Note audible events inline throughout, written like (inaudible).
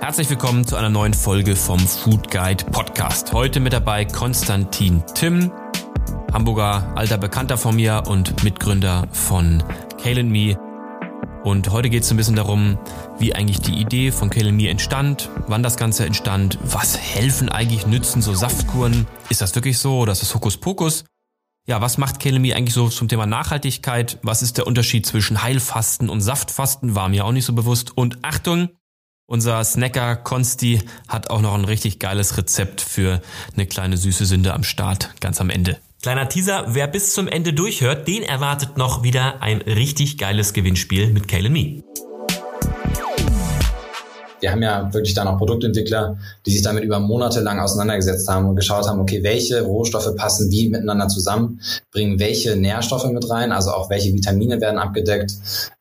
Herzlich willkommen zu einer neuen Folge vom Food Guide Podcast. Heute mit dabei Konstantin Tim, Hamburger alter Bekannter von mir und Mitgründer von Kale Me. Und heute geht es ein bisschen darum, wie eigentlich die Idee von Kale Me entstand, wann das Ganze entstand, was helfen eigentlich, nützen so Saftkuren. Ist das wirklich so oder ist das Hokuspokus? Ja, was macht Kale Me eigentlich so zum Thema Nachhaltigkeit? Was ist der Unterschied zwischen Heilfasten und Saftfasten? War mir auch nicht so bewusst. Und Achtung, unser Snacker Konsti hat auch noch ein richtig geiles Rezept für eine kleine süße Sünde am Start, ganz am Ende. Kleiner Teaser, wer bis zum Ende durchhört, den erwartet noch wieder ein richtig geiles Gewinnspiel mit Kale Me wir haben ja wirklich dann auch Produktentwickler, die sich damit über Monate lang auseinandergesetzt haben und geschaut haben, okay, welche Rohstoffe passen wie miteinander zusammen, bringen welche Nährstoffe mit rein, also auch welche Vitamine werden abgedeckt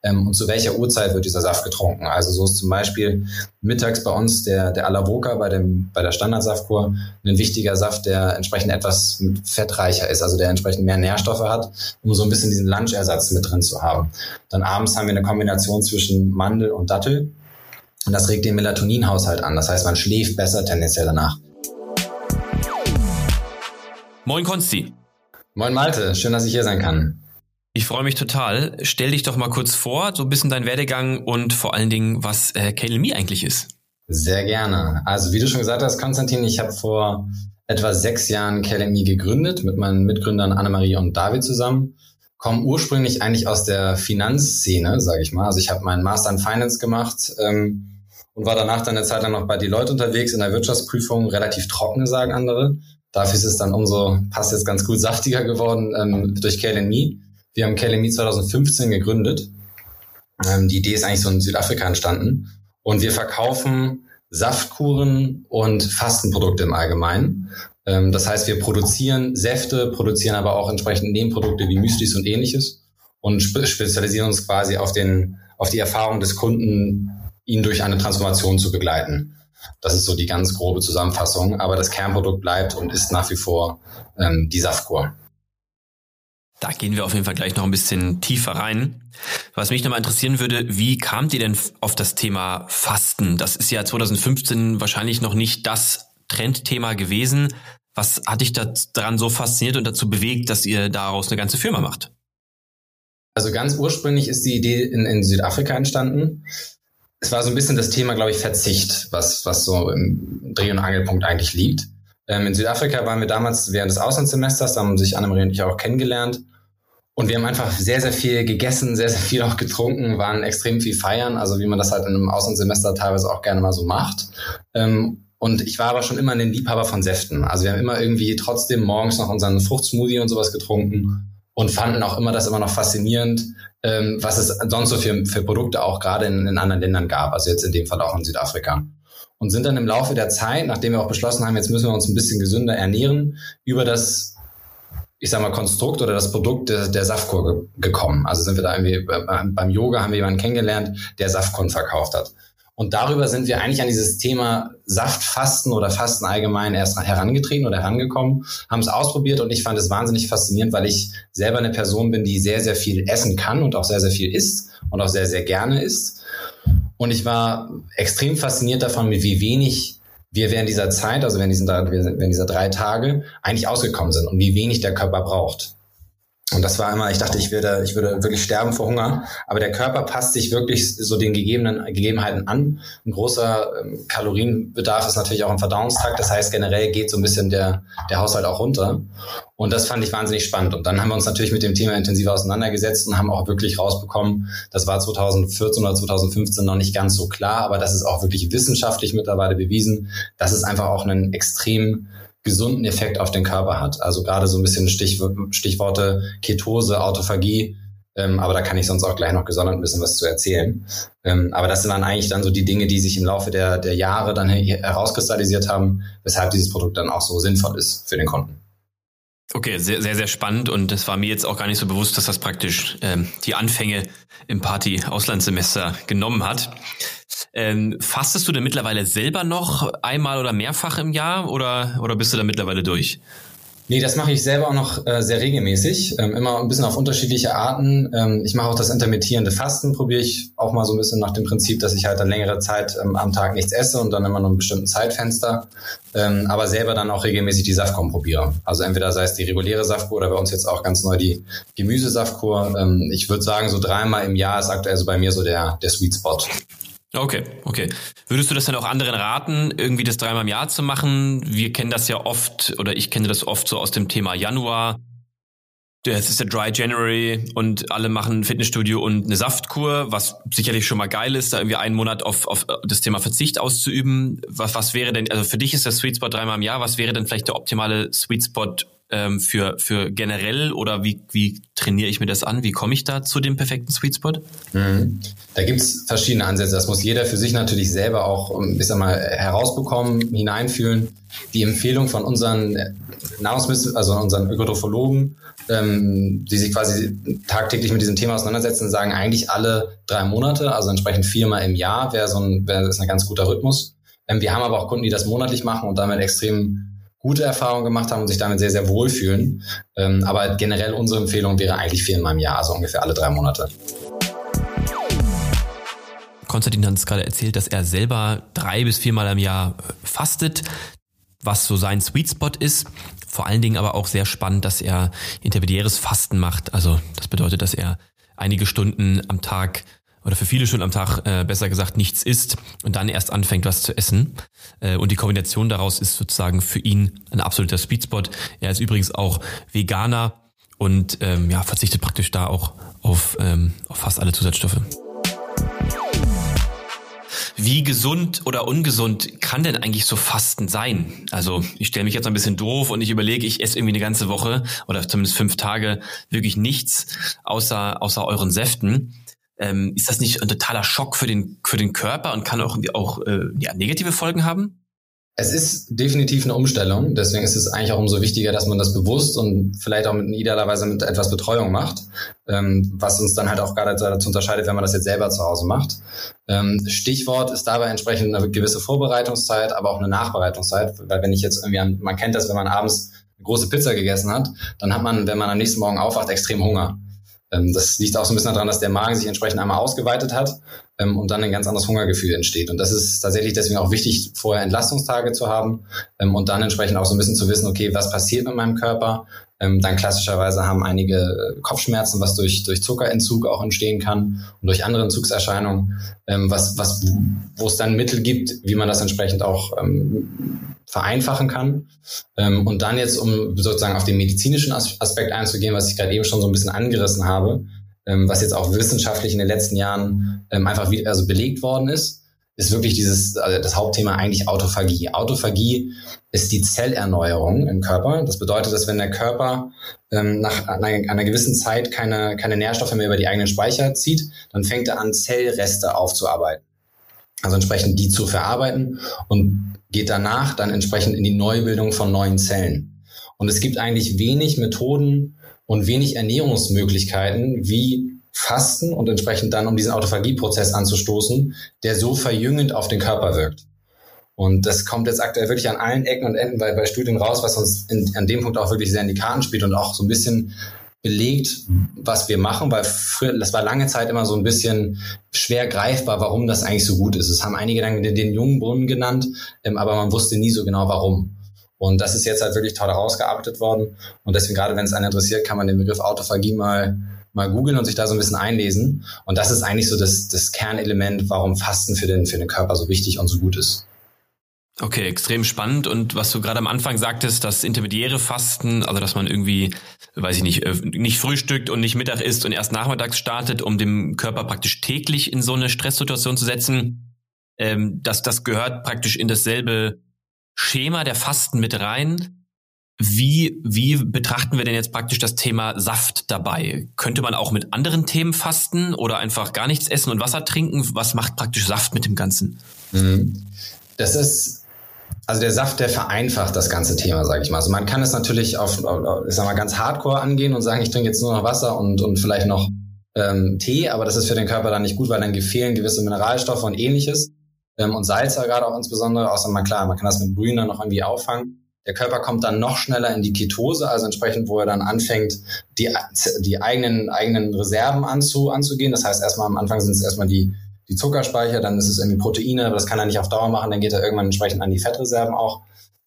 ähm, und zu welcher Uhrzeit wird dieser Saft getrunken. Also so ist zum Beispiel mittags bei uns der, der Alavoca bei, dem, bei der Standardsaftkur ein wichtiger Saft, der entsprechend etwas fettreicher ist, also der entsprechend mehr Nährstoffe hat, um so ein bisschen diesen Lunchersatz mit drin zu haben. Dann abends haben wir eine Kombination zwischen Mandel und Dattel und das regt den Melatoninhaushalt an. Das heißt, man schläft besser tendenziell danach. Moin Konsti. Moin Malte, schön, dass ich hier sein kann. Ich freue mich total. Stell dich doch mal kurz vor, so ein bisschen dein Werdegang und vor allen Dingen, was äh, KLME eigentlich ist. Sehr gerne. Also wie du schon gesagt hast, Konstantin, ich habe vor etwa sechs Jahren KLME gegründet mit meinen Mitgründern Annemarie und David zusammen komme ursprünglich eigentlich aus der Finanzszene, sage ich mal. Also ich habe meinen Master in Finance gemacht ähm, und war danach dann eine Zeit lang noch bei Deloitte unterwegs in der Wirtschaftsprüfung, relativ trocken, sagen andere. Dafür ist es dann umso, passt jetzt ganz gut, saftiger geworden ähm, durch KLME. Wir haben KLME 2015 gegründet. Ähm, die Idee ist eigentlich so in Südafrika entstanden. Und wir verkaufen Saftkuren und Fastenprodukte im Allgemeinen. Ähm, das heißt, wir produzieren Säfte, produzieren aber auch entsprechend Nebenprodukte wie Müslis und ähnliches und spezialisieren uns quasi auf den, auf die Erfahrung des Kunden, ihn durch eine Transformation zu begleiten. Das ist so die ganz grobe Zusammenfassung. Aber das Kernprodukt bleibt und ist nach wie vor ähm, die Saftkur. Da gehen wir auf jeden Fall gleich noch ein bisschen tiefer rein. Was mich nochmal interessieren würde, wie kamt ihr denn auf das Thema Fasten? Das ist ja 2015 wahrscheinlich noch nicht das Trendthema gewesen. Was hat dich daran so fasziniert und dazu bewegt, dass ihr daraus eine ganze Firma macht? Also ganz ursprünglich ist die Idee in, in Südafrika entstanden es war so ein bisschen das Thema, glaube ich, Verzicht, was, was so im Dreh- und Angelpunkt eigentlich liegt. Ähm, in Südafrika waren wir damals während des Auslandssemesters, da haben sich Annemarie und ich auch kennengelernt. Und wir haben einfach sehr, sehr viel gegessen, sehr, sehr viel auch getrunken, waren extrem viel feiern, also wie man das halt in einem Auslandssemester teilweise auch gerne mal so macht. Ähm, und ich war aber schon immer ein Liebhaber von Säften. Also wir haben immer irgendwie trotzdem morgens noch unseren Fruchtsmoothie und sowas getrunken und fanden auch immer das immer noch faszinierend, ähm, was es sonst so für, für Produkte auch gerade in, in anderen Ländern gab, also jetzt in dem Fall auch in Südafrika. Und sind dann im Laufe der Zeit, nachdem wir auch beschlossen haben, jetzt müssen wir uns ein bisschen gesünder ernähren, über das ich sag mal, Konstrukt oder das Produkt der, der Saftkur ge gekommen. Also sind wir da irgendwie beim Yoga haben wir jemanden kennengelernt, der Saftkuren verkauft hat. Und darüber sind wir eigentlich an dieses Thema Saftfasten oder Fasten allgemein erst herangetreten oder herangekommen, haben es ausprobiert und ich fand es wahnsinnig faszinierend, weil ich selber eine Person bin, die sehr, sehr viel essen kann und auch sehr, sehr viel isst und auch sehr, sehr gerne isst. Und ich war extrem fasziniert davon, wie wenig wir während dieser Zeit, also während, während dieser drei Tage, eigentlich ausgekommen sind und wie wenig der Körper braucht. Und das war immer, ich dachte, ich würde, ich würde wirklich sterben vor Hunger. Aber der Körper passt sich wirklich so den gegebenen Gegebenheiten an. Ein großer ähm, Kalorienbedarf ist natürlich auch im Verdauungstakt. Das heißt, generell geht so ein bisschen der, der Haushalt auch runter. Und das fand ich wahnsinnig spannend. Und dann haben wir uns natürlich mit dem Thema intensiver auseinandergesetzt und haben auch wirklich rausbekommen, das war 2014 oder 2015 noch nicht ganz so klar, aber das ist auch wirklich wissenschaftlich mittlerweile bewiesen, dass es einfach auch einen extrem gesunden Effekt auf den Körper hat. Also gerade so ein bisschen Stich, Stichworte Ketose, Autophagie, ähm, aber da kann ich sonst auch gleich noch gesondert ein bisschen was zu erzählen. Ähm, aber das sind dann eigentlich dann so die Dinge, die sich im Laufe der, der Jahre dann herauskristallisiert haben, weshalb dieses Produkt dann auch so sinnvoll ist für den Kunden. Okay, sehr, sehr, sehr spannend und es war mir jetzt auch gar nicht so bewusst, dass das praktisch ähm, die Anfänge im Party-Auslandssemester genommen hat. Ähm, fastest du denn mittlerweile selber noch einmal oder mehrfach im Jahr oder, oder bist du da mittlerweile durch? Nee, das mache ich selber auch noch äh, sehr regelmäßig, ähm, immer ein bisschen auf unterschiedliche Arten. Ähm, ich mache auch das intermittierende Fasten, probiere ich auch mal so ein bisschen nach dem Prinzip, dass ich halt dann längere Zeit ähm, am Tag nichts esse und dann immer nur einen bestimmten Zeitfenster, ähm, aber selber dann auch regelmäßig die Saftkur probiere. Also entweder sei es die reguläre Saftkur oder bei uns jetzt auch ganz neu die Gemüsesaftkur. Ähm, ich würde sagen, so dreimal im Jahr ist aktuell so bei mir so der, der Sweet Spot. Okay, okay. Würdest du das dann auch anderen raten, irgendwie das dreimal im Jahr zu machen? Wir kennen das ja oft, oder ich kenne das oft so aus dem Thema Januar. Es ist der Dry January und alle machen ein Fitnessstudio und eine Saftkur, was sicherlich schon mal geil ist, da irgendwie einen Monat auf, auf das Thema Verzicht auszuüben. Was, was wäre denn, also für dich ist der Sweet Spot dreimal im Jahr, was wäre denn vielleicht der optimale Sweet Spot ähm, für, für generell oder wie, wie trainiere ich mir das an? Wie komme ich da zu dem perfekten Sweet Spot? Mhm. Da gibt's verschiedene Ansätze. Das muss jeder für sich natürlich selber auch ich sag mal, herausbekommen, hineinfühlen. Die Empfehlung von unseren Nahrungsmittel, also unseren Ökotrophologen, ähm, die sich quasi tagtäglich mit diesem Thema auseinandersetzen, sagen eigentlich alle drei Monate, also entsprechend viermal im Jahr wäre so ein, wäre das ein ganz guter Rhythmus. Ähm, wir haben aber auch Kunden, die das monatlich machen und damit extrem gute Erfahrungen gemacht haben und sich damit sehr, sehr wohlfühlen. Ähm, aber generell unsere Empfehlung wäre eigentlich viermal im Jahr, also ungefähr alle drei Monate. Konstantin hat es gerade erzählt, dass er selber drei bis viermal im Jahr äh, fastet, was so sein Sweet Spot ist. Vor allen Dingen aber auch sehr spannend, dass er intermediäres Fasten macht. Also das bedeutet, dass er einige Stunden am Tag oder für viele Stunden am Tag äh, besser gesagt nichts isst und dann erst anfängt, was zu essen. Äh, und die Kombination daraus ist sozusagen für ihn ein absoluter Speedspot. Er ist übrigens auch Veganer und ähm, ja, verzichtet praktisch da auch auf, ähm, auf fast alle Zusatzstoffe. Wie gesund oder ungesund kann denn eigentlich so Fasten sein? Also ich stelle mich jetzt ein bisschen doof und ich überlege, ich esse irgendwie eine ganze Woche oder zumindest fünf Tage wirklich nichts außer, außer euren Säften ähm, ist das nicht ein totaler Schock für den, für den Körper und kann auch, auch äh, ja, negative Folgen haben? Es ist definitiv eine Umstellung. Deswegen ist es eigentlich auch umso wichtiger, dass man das bewusst und vielleicht auch mit idealerweise mit etwas Betreuung macht, ähm, was uns dann halt auch gerade dazu unterscheidet, wenn man das jetzt selber zu Hause macht. Ähm, Stichwort ist dabei entsprechend eine gewisse Vorbereitungszeit, aber auch eine Nachbereitungszeit, weil wenn ich jetzt irgendwie, an, man kennt das, wenn man abends eine große Pizza gegessen hat, dann hat man, wenn man am nächsten Morgen aufwacht, extrem Hunger. Ähm, das liegt auch so ein bisschen daran, dass der Magen sich entsprechend einmal ausgeweitet hat ähm, und dann ein ganz anderes Hungergefühl entsteht. Und das ist tatsächlich deswegen auch wichtig, vorher Entlastungstage zu haben ähm, und dann entsprechend auch so ein bisschen zu wissen, okay, was passiert mit meinem Körper? Ähm, dann klassischerweise haben einige äh, Kopfschmerzen, was durch, durch Zuckerentzug auch entstehen kann und durch andere Entzugserscheinungen, ähm, was, was, wo es dann Mittel gibt, wie man das entsprechend auch ähm, vereinfachen kann. Ähm, und dann jetzt, um sozusagen auf den medizinischen Aspekt einzugehen, was ich gerade eben schon so ein bisschen angerissen habe, ähm, was jetzt auch wissenschaftlich in den letzten Jahren ähm, einfach wieder also belegt worden ist, ist wirklich dieses, also das Hauptthema eigentlich Autophagie. Autophagie ist die Zellerneuerung im Körper. Das bedeutet, dass wenn der Körper ähm, nach einer, einer, gewissen Zeit keine, keine Nährstoffe mehr über die eigenen Speicher zieht, dann fängt er an, Zellreste aufzuarbeiten. Also entsprechend die zu verarbeiten und geht danach dann entsprechend in die Neubildung von neuen Zellen. Und es gibt eigentlich wenig Methoden und wenig Ernährungsmöglichkeiten, wie Fasten und entsprechend dann, um diesen Autophagieprozess anzustoßen, der so verjüngend auf den Körper wirkt. Und das kommt jetzt aktuell wirklich an allen Ecken und Enden bei, bei Studien raus, was uns in, an dem Punkt auch wirklich sehr in die Karten spielt und auch so ein bisschen belegt, was wir machen, weil früher, das war lange Zeit immer so ein bisschen schwer greifbar, warum das eigentlich so gut ist. Es haben einige dann den, den jungen Brunnen genannt, ähm, aber man wusste nie so genau warum. Und das ist jetzt halt wirklich toll herausgearbeitet worden. Und deswegen, gerade wenn es einen interessiert, kann man den Begriff Autophagie mal mal googeln und sich da so ein bisschen einlesen. Und das ist eigentlich so das, das Kernelement, warum Fasten für den, für den Körper so wichtig und so gut ist. Okay, extrem spannend. Und was du gerade am Anfang sagtest, das intermediäre Fasten, also dass man irgendwie, weiß ich nicht, äh, nicht frühstückt und nicht Mittag isst und erst nachmittags startet, um dem Körper praktisch täglich in so eine Stresssituation zu setzen, ähm, dass das gehört praktisch in dasselbe Schema der Fasten mit rein. Wie, wie betrachten wir denn jetzt praktisch das Thema Saft dabei? Könnte man auch mit anderen Themen fasten oder einfach gar nichts essen und Wasser trinken? Was macht praktisch Saft mit dem Ganzen? Mhm. Das ist, also der Saft, der vereinfacht das ganze Thema, sage ich mal. Also man kann es natürlich auf, ich sag mal, ganz hardcore angehen und sagen, ich trinke jetzt nur noch Wasser und, und vielleicht noch ähm, Tee, aber das ist für den Körper dann nicht gut, weil dann fehlen gewisse Mineralstoffe und ähnliches ähm, und Salze gerade auch insbesondere, außer mal klar, man kann das mit Brühen dann noch irgendwie auffangen. Der Körper kommt dann noch schneller in die Ketose, also entsprechend, wo er dann anfängt, die, die eigenen, eigenen Reserven anzu, anzugehen. Das heißt, erstmal am Anfang sind es erstmal die, die Zuckerspeicher, dann ist es irgendwie Proteine, aber das kann er nicht auf Dauer machen, dann geht er irgendwann entsprechend an die Fettreserven auch.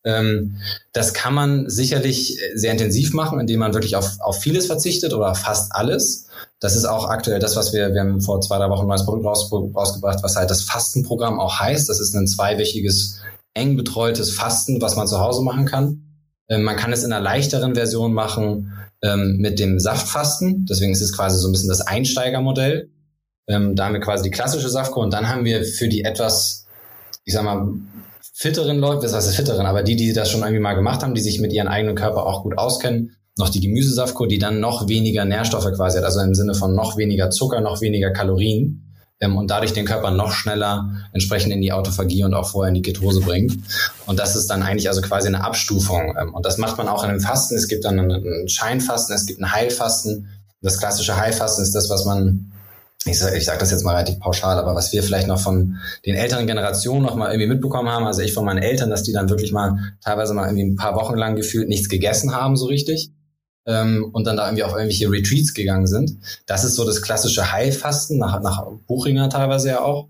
Ähm, das kann man sicherlich sehr intensiv machen, indem man wirklich auf, auf vieles verzichtet oder fast alles. Das ist auch aktuell das, was wir, wir haben vor zwei, drei Wochen ein neues Produkt raus, rausgebracht, was halt das Fastenprogramm auch heißt. Das ist ein zweiwöchiges, eng betreutes Fasten, was man zu Hause machen kann. Ähm, man kann es in einer leichteren Version machen ähm, mit dem Saftfasten. Deswegen ist es quasi so ein bisschen das Einsteigermodell. Ähm, da haben wir quasi die klassische Saftkur und dann haben wir für die etwas, ich sag mal, fitteren Leute, das heißt fitteren, aber die, die das schon irgendwie mal gemacht haben, die sich mit ihrem eigenen Körper auch gut auskennen, noch die Gemüsesaftkur, die dann noch weniger Nährstoffe quasi hat, also im Sinne von noch weniger Zucker, noch weniger Kalorien ähm, und dadurch den Körper noch schneller entsprechend in die Autophagie und auch vorher in die Ketose bringt. Und das ist dann eigentlich also quasi eine Abstufung. Ähm, und das macht man auch in einem Fasten. Es gibt dann ein Scheinfasten, es gibt ein Heilfasten. Das klassische Heilfasten ist das, was man ich sage ich sag das jetzt mal relativ pauschal, aber was wir vielleicht noch von den älteren Generationen noch mal irgendwie mitbekommen haben, also ich von meinen Eltern, dass die dann wirklich mal teilweise mal irgendwie ein paar Wochen lang gefühlt nichts gegessen haben so richtig ähm, und dann da irgendwie auf irgendwelche Retreats gegangen sind. Das ist so das klassische Heilfasten, nach, nach Buchinger teilweise ja auch.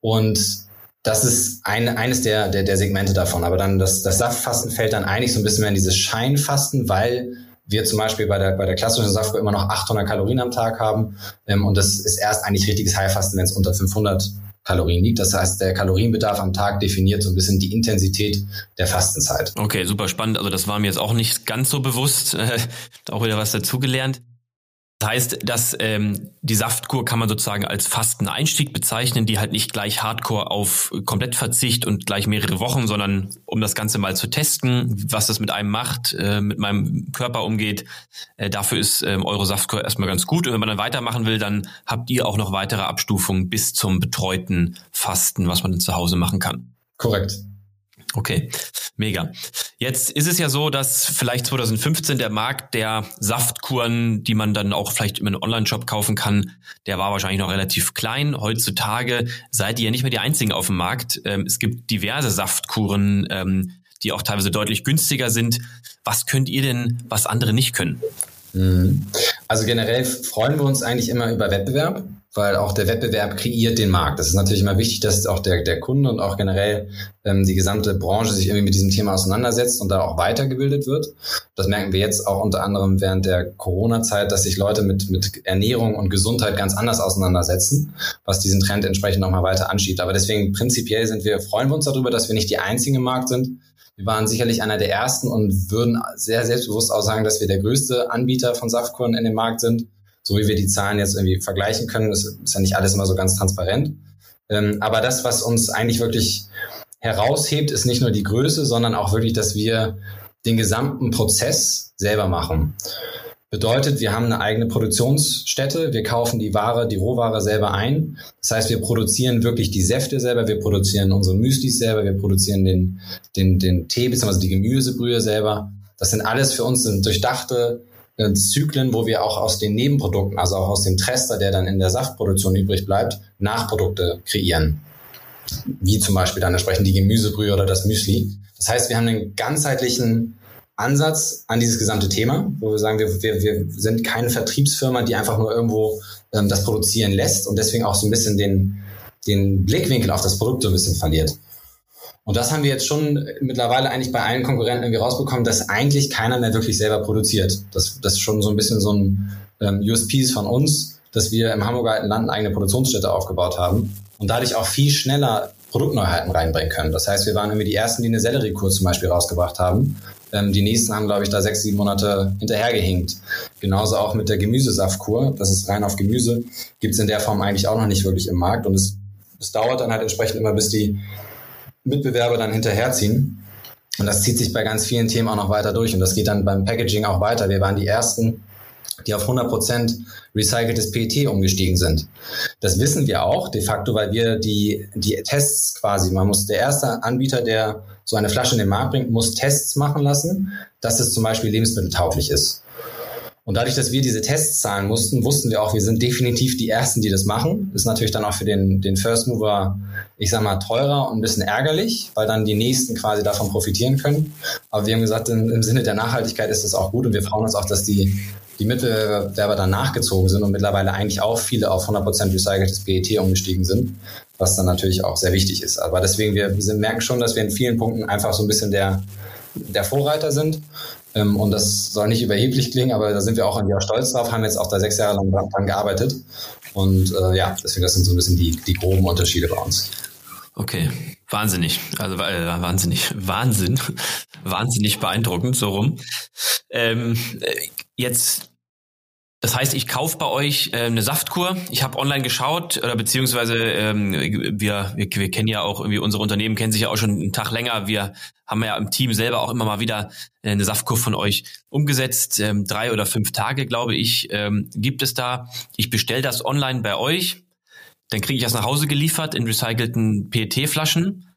Und das ist ein, eines der, der, der Segmente davon. Aber dann das, das Saftfasten fällt dann eigentlich so ein bisschen mehr in dieses Scheinfasten, weil wir zum Beispiel bei der, bei der klassischen Saftkur immer noch 800 Kalorien am Tag haben. Ähm, und das ist erst eigentlich richtiges Heilfasten, wenn es unter 500 Kalorien liegt. Das heißt, der Kalorienbedarf am Tag definiert so ein bisschen die Intensität der Fastenzeit. Okay, super spannend. Also das war mir jetzt auch nicht ganz so bewusst. (laughs) auch wieder was dazugelernt. Das heißt, dass ähm, die Saftkur kann man sozusagen als Fasteneinstieg bezeichnen, die halt nicht gleich Hardcore auf Komplettverzicht und gleich mehrere Wochen, sondern um das Ganze mal zu testen, was das mit einem macht, äh, mit meinem Körper umgeht. Äh, dafür ist ähm, eure Saftkur erstmal ganz gut. Und wenn man dann weitermachen will, dann habt ihr auch noch weitere Abstufungen bis zum betreuten Fasten, was man zu Hause machen kann. Korrekt. Okay, mega. Jetzt ist es ja so, dass vielleicht 2015 der Markt der Saftkuren, die man dann auch vielleicht in einem Online-Shop kaufen kann, der war wahrscheinlich noch relativ klein. Heutzutage seid ihr ja nicht mehr die einzigen auf dem Markt. Ähm, es gibt diverse Saftkuren, ähm, die auch teilweise deutlich günstiger sind. Was könnt ihr denn, was andere nicht können? Mhm. Also generell freuen wir uns eigentlich immer über Wettbewerb weil auch der Wettbewerb kreiert den Markt. Das ist natürlich immer wichtig, dass auch der, der Kunde und auch generell ähm, die gesamte Branche sich irgendwie mit diesem Thema auseinandersetzt und da auch weitergebildet wird. Das merken wir jetzt auch unter anderem während der Corona-Zeit, dass sich Leute mit, mit Ernährung und Gesundheit ganz anders auseinandersetzen, was diesen Trend entsprechend nochmal weiter anschiebt. Aber deswegen prinzipiell sind wir, freuen wir uns darüber, dass wir nicht die einzigen im Markt sind. Wir waren sicherlich einer der ersten und würden sehr selbstbewusst auch sagen, dass wir der größte Anbieter von Saftkuren in dem Markt sind so wie wir die Zahlen jetzt irgendwie vergleichen können, ist, ist ja nicht alles immer so ganz transparent. Ähm, aber das, was uns eigentlich wirklich heraushebt, ist nicht nur die Größe, sondern auch wirklich, dass wir den gesamten Prozess selber machen. Bedeutet, wir haben eine eigene Produktionsstätte, wir kaufen die Ware, die Rohware selber ein. Das heißt, wir produzieren wirklich die Säfte selber, wir produzieren unsere Müslis selber, wir produzieren den, den, den Tee bzw. die Gemüsebrühe selber. Das sind alles für uns durchdachte äh, Zyklen, wo wir auch aus den Nebenprodukten, also auch aus dem Trester, der dann in der Saftproduktion übrig bleibt, Nachprodukte kreieren. Wie zum Beispiel dann entsprechend die Gemüsebrühe oder das Müsli. Das heißt, wir haben einen ganzheitlichen Ansatz an dieses gesamte Thema, wo wir sagen, wir, wir, wir sind keine Vertriebsfirma, die einfach nur irgendwo ähm, das produzieren lässt und deswegen auch so ein bisschen den, den Blickwinkel auf das Produkt so ein bisschen verliert. Und das haben wir jetzt schon mittlerweile eigentlich bei allen Konkurrenten irgendwie rausbekommen, dass eigentlich keiner mehr wirklich selber produziert. Das, das ist schon so ein bisschen so ein ähm, USP von uns, dass wir im Hamburger Land eine eigene Produktionsstätte aufgebaut haben und dadurch auch viel schneller Produktneuheiten reinbringen können. Das heißt, wir waren irgendwie die ersten, die eine Selleriekur zum Beispiel rausgebracht haben. Ähm, die nächsten haben, glaube ich, da sechs, sieben Monate hinterhergehinkt. Genauso auch mit der Gemüsesaftkur. Das ist rein auf Gemüse. Gibt es in der Form eigentlich auch noch nicht wirklich im Markt. Und es, es dauert dann halt entsprechend immer, bis die Mitbewerber dann hinterherziehen. Und das zieht sich bei ganz vielen Themen auch noch weiter durch. Und das geht dann beim Packaging auch weiter. Wir waren die Ersten, die auf 100% recyceltes PET umgestiegen sind. Das wissen wir auch de facto, weil wir die, die Tests quasi, man muss der erste Anbieter, der so eine Flasche in den Markt bringt, muss Tests machen lassen, dass es zum Beispiel lebensmitteltauglich ist. Und dadurch, dass wir diese Tests zahlen mussten, wussten wir auch, wir sind definitiv die Ersten, die das machen. Ist natürlich dann auch für den, den First Mover, ich sag mal, teurer und ein bisschen ärgerlich, weil dann die Nächsten quasi davon profitieren können. Aber wir haben gesagt, im, im Sinne der Nachhaltigkeit ist das auch gut und wir freuen uns auch, dass die, die Mitbewerber dann nachgezogen sind und mittlerweile eigentlich auch viele auf 100% recyceltes PET umgestiegen sind, was dann natürlich auch sehr wichtig ist. Aber deswegen, wir, merken schon, dass wir in vielen Punkten einfach so ein bisschen der, der Vorreiter sind ähm, und das soll nicht überheblich klingen, aber da sind wir auch an auch stolz drauf, haben jetzt auch da sechs Jahre lang dran gearbeitet. Und äh, ja, deswegen, das sind so ein bisschen die, die groben Unterschiede bei uns. Okay, wahnsinnig. Also äh, wahnsinnig, (laughs) Wahnsinn, wahnsinnig beeindruckend, so rum. Ähm, äh, jetzt das heißt, ich kaufe bei euch äh, eine Saftkur. Ich habe online geschaut oder beziehungsweise ähm, wir, wir, wir kennen ja auch irgendwie unsere Unternehmen kennen sich ja auch schon einen Tag länger. Wir haben ja im Team selber auch immer mal wieder äh, eine Saftkur von euch umgesetzt. Ähm, drei oder fünf Tage, glaube ich, ähm, gibt es da. Ich bestelle das online bei euch. Dann kriege ich das nach Hause geliefert in recycelten PET-Flaschen.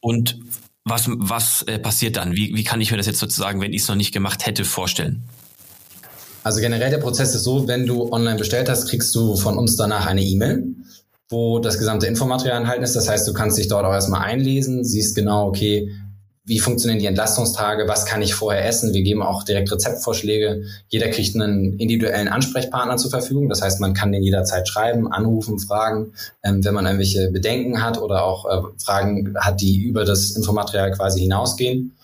Und was, was äh, passiert dann? Wie, wie kann ich mir das jetzt sozusagen, wenn ich es noch nicht gemacht hätte, vorstellen? Also generell der Prozess ist so, wenn du online bestellt hast, kriegst du von uns danach eine E-Mail, wo das gesamte Infomaterial enthalten ist. Das heißt, du kannst dich dort auch erstmal einlesen, siehst genau, okay, wie funktionieren die Entlastungstage, was kann ich vorher essen. Wir geben auch direkt Rezeptvorschläge. Jeder kriegt einen individuellen Ansprechpartner zur Verfügung. Das heißt, man kann den jederzeit schreiben, anrufen, fragen, ähm, wenn man irgendwelche Bedenken hat oder auch äh, Fragen hat, die über das Infomaterial quasi hinausgehen.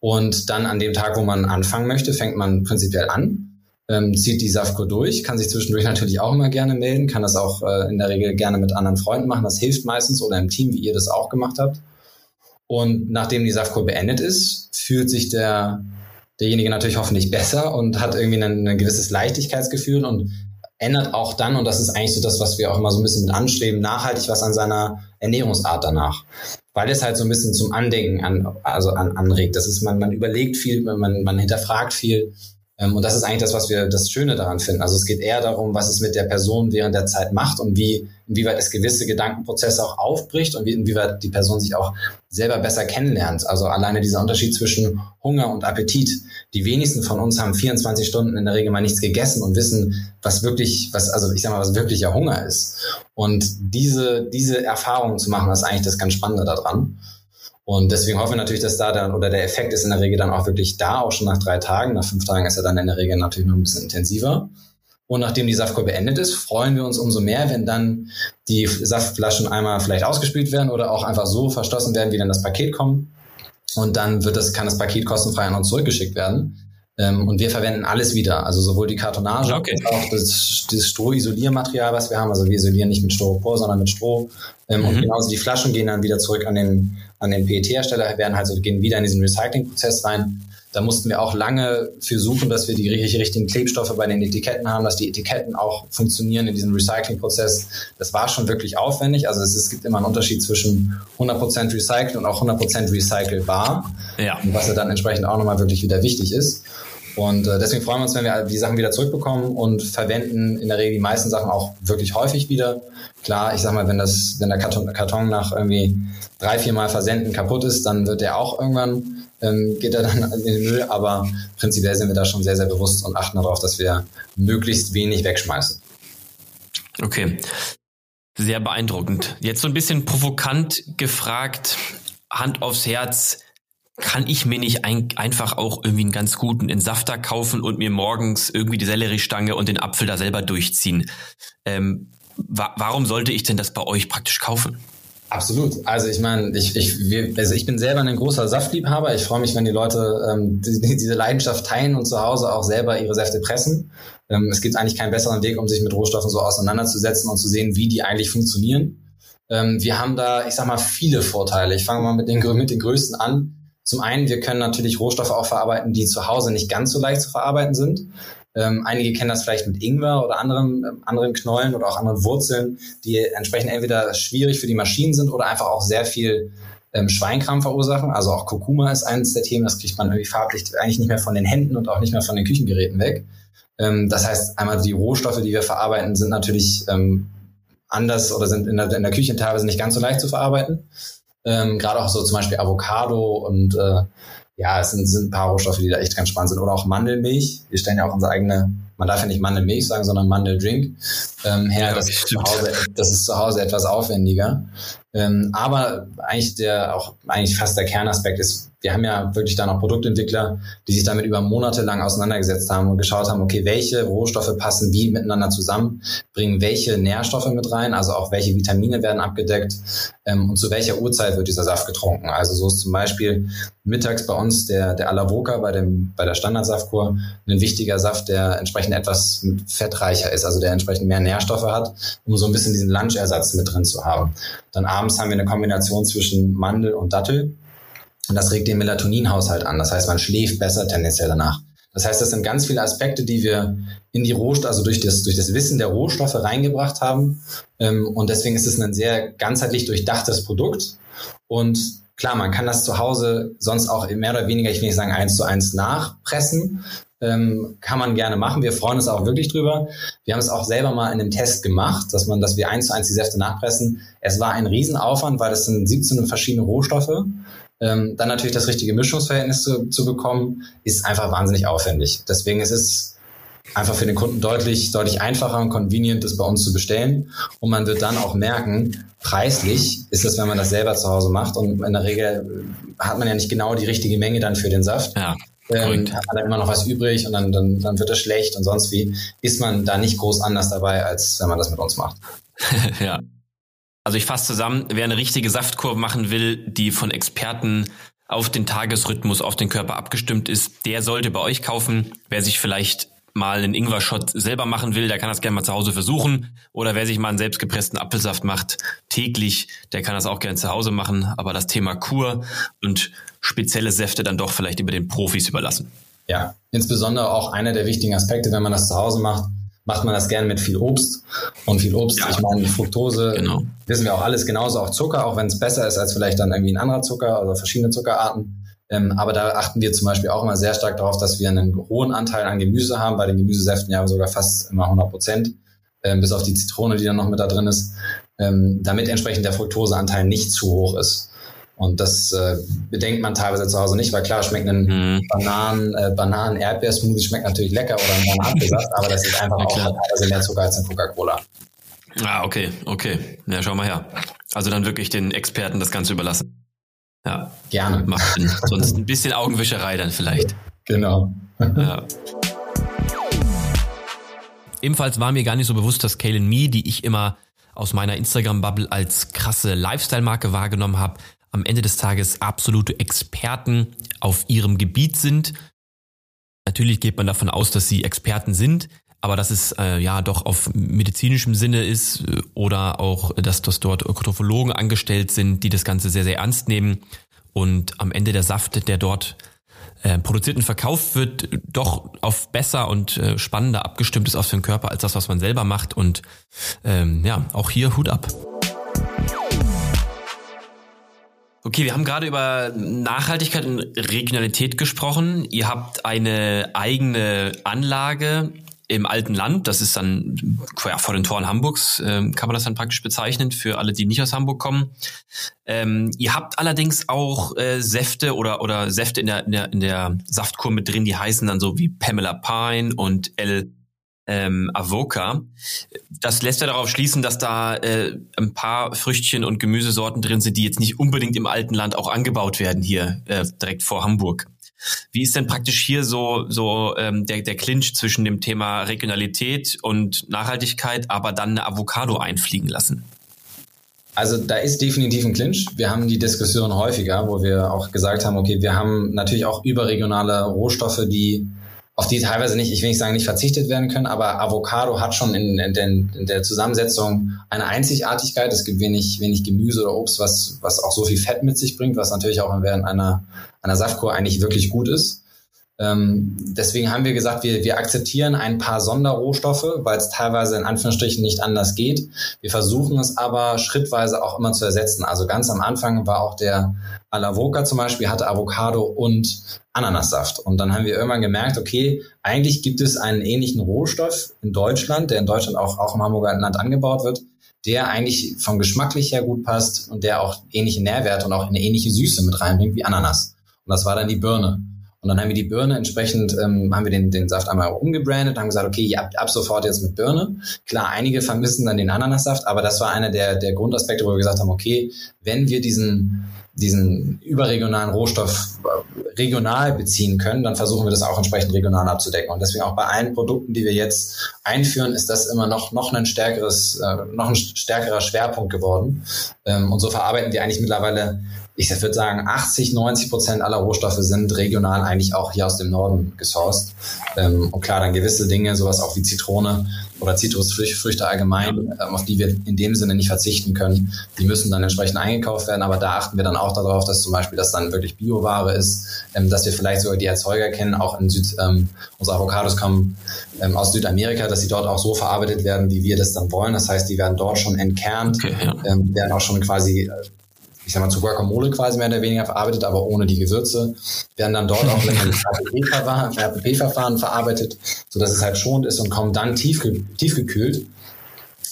Und dann an dem Tag, wo man anfangen möchte, fängt man prinzipiell an ähm, zieht die SAFCO durch, kann sich zwischendurch (laughs) natürlich auch immer gerne melden, kann das auch äh, in der Regel gerne mit anderen Freunden machen. Das hilft meistens oder im Team, wie ihr das auch gemacht habt. Und nachdem die SAFCO beendet ist, fühlt sich der, derjenige natürlich hoffentlich besser und hat irgendwie ein, ein gewisses Leichtigkeitsgefühl und ändert auch dann, und das ist eigentlich so das, was wir auch immer so ein bisschen mit anstreben, nachhaltig was an seiner Ernährungsart danach. Weil es halt so ein bisschen zum Andenken an, also an, anregt. Das ist, man, man überlegt viel, man, man hinterfragt viel und das ist eigentlich das, was wir das Schöne daran finden. Also es geht eher darum, was es mit der Person während der Zeit macht und wie, inwieweit es gewisse Gedankenprozesse auch aufbricht und wie, inwieweit die Person sich auch selber besser kennenlernt. Also alleine dieser Unterschied zwischen Hunger und Appetit. Die wenigsten von uns haben 24 Stunden in der Regel mal nichts gegessen und wissen, was wirklich, was, also ich sag mal, was wirklicher Hunger ist. Und diese, diese Erfahrungen zu machen, ist eigentlich das ganz Spannende daran. Und deswegen hoffen wir natürlich, dass da dann, oder der Effekt ist in der Regel dann auch wirklich da, auch schon nach drei Tagen. Nach fünf Tagen ist er dann in der Regel natürlich noch ein bisschen intensiver. Und nachdem die Saftkur beendet ist, freuen wir uns umso mehr, wenn dann die Saftflaschen einmal vielleicht ausgespült werden oder auch einfach so verschlossen werden, wie dann das Paket kommt. Und dann wird das, kann das Paket kostenfrei an uns zurückgeschickt werden. Ähm, und wir verwenden alles wieder, also sowohl die Kartonage okay. als auch das, das Strohisoliermaterial, was wir haben. Also wir isolieren nicht mit Styropor, sondern mit Stroh. Ähm, mhm. Und genauso die Flaschen gehen dann wieder zurück an den, an den PET-Hersteller, werden halt so, gehen wieder in diesen Recyclingprozess rein. Da mussten wir auch lange für suchen, dass wir die richtigen Klebstoffe bei den Etiketten haben, dass die Etiketten auch funktionieren in diesem Recyclingprozess. Das war schon wirklich aufwendig. Also es, es gibt immer einen Unterschied zwischen 100% recycelt und auch 100% recycelbar. Ja. Was ja dann entsprechend auch nochmal wirklich wieder wichtig ist. Und äh, deswegen freuen wir uns, wenn wir die Sachen wieder zurückbekommen und verwenden in der Regel die meisten Sachen auch wirklich häufig wieder. Klar, ich sag mal, wenn das, wenn der Karton, Karton nach irgendwie drei, vier Mal Versenden kaputt ist, dann wird der auch irgendwann, ähm, geht er dann (laughs) in den Müll. Aber prinzipiell sind wir da schon sehr, sehr bewusst und achten darauf, dass wir möglichst wenig wegschmeißen. Okay. Sehr beeindruckend. Jetzt so ein bisschen provokant gefragt, Hand aufs Herz kann ich mir nicht ein, einfach auch irgendwie einen ganz guten Entsafter kaufen und mir morgens irgendwie die Selleriestange und den Apfel da selber durchziehen? Ähm, wa warum sollte ich denn das bei euch praktisch kaufen? Absolut. Also ich meine, ich, ich, wir, also ich bin selber ein großer Saftliebhaber. Ich freue mich, wenn die Leute ähm, die, diese Leidenschaft teilen und zu Hause auch selber ihre Säfte pressen. Ähm, es gibt eigentlich keinen besseren Weg, um sich mit Rohstoffen so auseinanderzusetzen und zu sehen, wie die eigentlich funktionieren. Ähm, wir haben da, ich sag mal, viele Vorteile. Ich fange mal mit den, mit den größten an. Zum einen, wir können natürlich Rohstoffe auch verarbeiten, die zu Hause nicht ganz so leicht zu verarbeiten sind. Ähm, einige kennen das vielleicht mit Ingwer oder anderen, äh, anderen Knollen oder auch anderen Wurzeln, die entsprechend entweder schwierig für die Maschinen sind oder einfach auch sehr viel ähm, Schweinkram verursachen. Also auch Kurkuma ist eines der Themen, das kriegt man irgendwie farblich eigentlich nicht mehr von den Händen und auch nicht mehr von den Küchengeräten weg. Ähm, das heißt, einmal die Rohstoffe, die wir verarbeiten, sind natürlich ähm, anders oder sind in der, in der Küche teilweise nicht ganz so leicht zu verarbeiten. Ähm, Gerade auch so zum Beispiel Avocado und äh, ja, es sind, sind ein paar Rohstoffe, die da echt ganz spannend sind. Oder auch Mandelmilch. Wir stellen ja auch unsere eigene man darf ja nicht Mandelmilch sagen, sondern Mandeldrink ähm, her. Ja, das, ist zu Hause, das ist zu Hause etwas aufwendiger. Ähm, aber eigentlich der auch eigentlich fast der Kernaspekt ist, wir haben ja wirklich da noch Produktentwickler, die sich damit über Monate lang auseinandergesetzt haben und geschaut haben, okay, welche Rohstoffe passen wie miteinander zusammen, bringen welche Nährstoffe mit rein, also auch welche Vitamine werden abgedeckt ähm, und zu welcher Uhrzeit wird dieser Saft getrunken. Also so ist zum Beispiel mittags bei uns der, der Alavoca bei, dem, bei der Standardsaftkur ein wichtiger Saft, der entsprechend etwas fettreicher ist, also der entsprechend mehr Nährstoffe hat, um so ein bisschen diesen Lunchersatz mit drin zu haben. Dann abends haben wir eine Kombination zwischen Mandel und Dattel. Und das regt den Melatoninhaushalt an. Das heißt, man schläft besser tendenziell danach. Das heißt, das sind ganz viele Aspekte, die wir in die Rohstoffe, also durch das, durch das Wissen der Rohstoffe reingebracht haben. Ähm, und deswegen ist es ein sehr ganzheitlich durchdachtes Produkt. Und klar, man kann das zu Hause sonst auch mehr oder weniger, ich will nicht sagen eins zu eins nachpressen. Ähm, kann man gerne machen. Wir freuen uns auch wirklich drüber. Wir haben es auch selber mal in einem Test gemacht, dass man, dass wir eins zu eins die Säfte nachpressen. Es war ein Riesenaufwand, weil das sind 17 verschiedene Rohstoffe. Ähm, dann natürlich das richtige Mischungsverhältnis zu, zu bekommen, ist einfach wahnsinnig aufwendig. Deswegen ist es einfach für den Kunden deutlich, deutlich einfacher und convenient, das bei uns zu bestellen. Und man wird dann auch merken, preislich ist es, wenn man das selber zu Hause macht. Und in der Regel hat man ja nicht genau die richtige Menge dann für den Saft. Ja ähm, hat man dann immer noch was übrig und dann, dann, dann wird es schlecht und sonst wie, ist man da nicht groß anders dabei, als wenn man das mit uns macht. (laughs) ja. Also ich fasse zusammen, wer eine richtige Saftkurve machen will, die von Experten auf den Tagesrhythmus, auf den Körper abgestimmt ist, der sollte bei euch kaufen. Wer sich vielleicht mal einen Ingwer-Shot selber machen will, der kann das gerne mal zu Hause versuchen. Oder wer sich mal einen selbstgepressten Apfelsaft macht, täglich, der kann das auch gerne zu Hause machen. Aber das Thema Kur und spezielle Säfte dann doch vielleicht über den Profis überlassen. Ja, insbesondere auch einer der wichtigen Aspekte, wenn man das zu Hause macht, macht man das gerne mit viel Obst. Und viel Obst, ja. ich meine, Fructose, genau. wissen wir auch alles genauso, auch Zucker, auch wenn es besser ist als vielleicht dann irgendwie ein anderer Zucker oder verschiedene Zuckerarten. Ähm, aber da achten wir zum Beispiel auch immer sehr stark darauf, dass wir einen hohen Anteil an Gemüse haben. Bei den Gemüsesäften ja sogar fast immer 100 Prozent, ähm, bis auf die Zitrone, die dann noch mit da drin ist, ähm, damit entsprechend der Fructoseanteil nicht zu hoch ist. Und das äh, bedenkt man teilweise zu Hause nicht, weil klar, schmeckt ein mhm. Bananen, äh, Bananen Erdbeersmoothie schmeckt natürlich lecker oder ein Bananenapfelsaft, aber das ist einfach ja, auch teilweise mehr Zucker als in Coca-Cola. Ah, okay, okay. Ja, schau mal her. Also dann wirklich den Experten das Ganze überlassen. Ja. Gerne. Macht Sinn. Sonst ein bisschen Augenwischerei dann vielleicht. Genau. Ja. Ebenfalls war mir gar nicht so bewusst, dass Kalen Me, die ich immer aus meiner Instagram-Bubble als krasse Lifestyle-Marke wahrgenommen habe, am Ende des Tages absolute Experten auf ihrem Gebiet sind. Natürlich geht man davon aus, dass sie Experten sind, aber dass es äh, ja doch auf medizinischem Sinne ist äh, oder auch, dass, dass dort Ökotrophologen angestellt sind, die das Ganze sehr, sehr ernst nehmen und am Ende der Saft, der dort äh, produziert und verkauft wird, doch auf besser und äh, spannender abgestimmt ist auf den Körper als das, was man selber macht und ähm, ja, auch hier Hut ab. Okay, wir haben gerade über Nachhaltigkeit und Regionalität gesprochen. Ihr habt eine eigene Anlage im alten Land, das ist dann ja, vor den Toren Hamburgs, äh, kann man das dann praktisch bezeichnen für alle, die nicht aus Hamburg kommen. Ähm, ihr habt allerdings auch äh, Säfte oder oder Säfte in der, in der in der Saftkur mit drin, die heißen dann so wie Pamela Pine und El ähm, Avoca. Das lässt ja darauf schließen, dass da äh, ein paar Früchtchen und Gemüsesorten drin sind, die jetzt nicht unbedingt im alten Land auch angebaut werden hier äh, direkt vor Hamburg. Wie ist denn praktisch hier so, so ähm, der, der Clinch zwischen dem Thema Regionalität und Nachhaltigkeit, aber dann eine Avocado einfliegen lassen? Also da ist definitiv ein Clinch. Wir haben die Diskussion häufiger, wo wir auch gesagt haben, okay, wir haben natürlich auch überregionale Rohstoffe, die auf die teilweise nicht, ich will nicht sagen, nicht verzichtet werden können, aber Avocado hat schon in, in, den, in der Zusammensetzung eine Einzigartigkeit. Es gibt wenig, wenig Gemüse oder Obst, was, was auch so viel Fett mit sich bringt, was natürlich auch während einer, einer Saftkur eigentlich wirklich gut ist. Ähm, deswegen haben wir gesagt, wir, wir akzeptieren ein paar Sonderrohstoffe, weil es teilweise in Anführungsstrichen nicht anders geht. Wir versuchen es aber schrittweise auch immer zu ersetzen. Also ganz am Anfang war auch der Alavoca zum Beispiel, hatte Avocado und Ananassaft. Und dann haben wir irgendwann gemerkt, okay, eigentlich gibt es einen ähnlichen Rohstoff in Deutschland, der in Deutschland auch, auch im Hamburger Land angebaut wird, der eigentlich vom geschmacklich her gut passt und der auch ähnliche Nährwerte und auch eine ähnliche Süße mit reinbringt wie Ananas. Und das war dann die Birne. Und dann haben wir die Birne entsprechend, ähm, haben wir den, den Saft einmal umgebrandet, haben gesagt, okay, ab, ab sofort jetzt mit Birne. Klar, einige vermissen dann den Ananassaft, aber das war einer der, der Grundaspekte, wo wir gesagt haben, okay, wenn wir diesen, diesen überregionalen Rohstoff äh, regional beziehen können, dann versuchen wir das auch entsprechend regional abzudecken. Und deswegen auch bei allen Produkten, die wir jetzt einführen, ist das immer noch, noch ein stärkeres, äh, noch ein stärkerer Schwerpunkt geworden. Ähm, und so verarbeiten wir eigentlich mittlerweile ich würde sagen, 80, 90 Prozent aller Rohstoffe sind regional eigentlich auch hier aus dem Norden gesourced. Ähm, und klar, dann gewisse Dinge, sowas auch wie Zitrone oder Zitrusfrüchte allgemein, ähm, auf die wir in dem Sinne nicht verzichten können, die müssen dann entsprechend eingekauft werden. Aber da achten wir dann auch darauf, dass zum Beispiel das dann wirklich Bioware ist, ähm, dass wir vielleicht sogar die Erzeuger kennen, auch in Süd, ähm, unsere Avocados kommen ähm, aus Südamerika, dass sie dort auch so verarbeitet werden, wie wir das dann wollen. Das heißt, die werden dort schon entkernt, okay, ja. ähm, werden auch schon quasi äh, ich sag mal, zu Guacamole quasi mehr oder weniger verarbeitet, aber ohne die Gewürze, werden dann dort auch mit einem RPP-Verfahren verarbeitet, sodass es halt schonend ist und kommen dann tiefge tiefgekühlt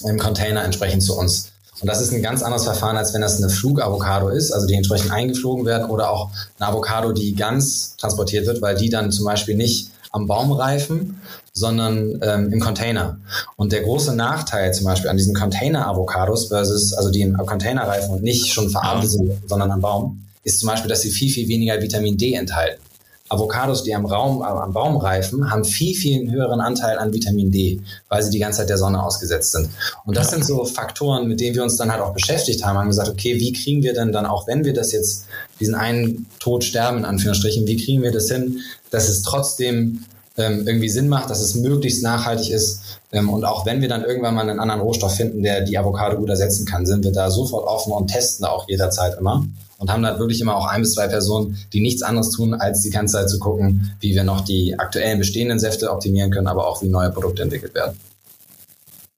im Container entsprechend zu uns. Und das ist ein ganz anderes Verfahren, als wenn das eine Flugavocado ist, also die entsprechend eingeflogen werden oder auch eine Avocado, die ganz transportiert wird, weil die dann zum Beispiel nicht am Baum reifen, sondern ähm, im Container. Und der große Nachteil zum Beispiel an diesen Container-Avocados versus, also die im Container reifen und nicht schon verarbeitet sind, sondern am Baum, ist zum Beispiel, dass sie viel, viel weniger Vitamin D enthalten. Avocados, die am, Raum, am Baum reifen, haben viel, viel höheren Anteil an Vitamin D, weil sie die ganze Zeit der Sonne ausgesetzt sind. Und das sind so Faktoren, mit denen wir uns dann halt auch beschäftigt haben, haben gesagt, okay, wie kriegen wir denn dann, auch wenn wir das jetzt, diesen einen Tod sterben, in Anführungsstrichen, wie kriegen wir das hin, dass es trotzdem irgendwie Sinn macht, dass es möglichst nachhaltig ist. Ähm, und auch wenn wir dann irgendwann mal einen anderen Rohstoff finden, der die Avocado gut ersetzen kann, sind wir da sofort offen und testen auch jederzeit immer. Und haben da wirklich immer auch ein bis zwei Personen, die nichts anderes tun, als die ganze Zeit zu gucken, wie wir noch die aktuellen bestehenden Säfte optimieren können, aber auch wie neue Produkte entwickelt werden.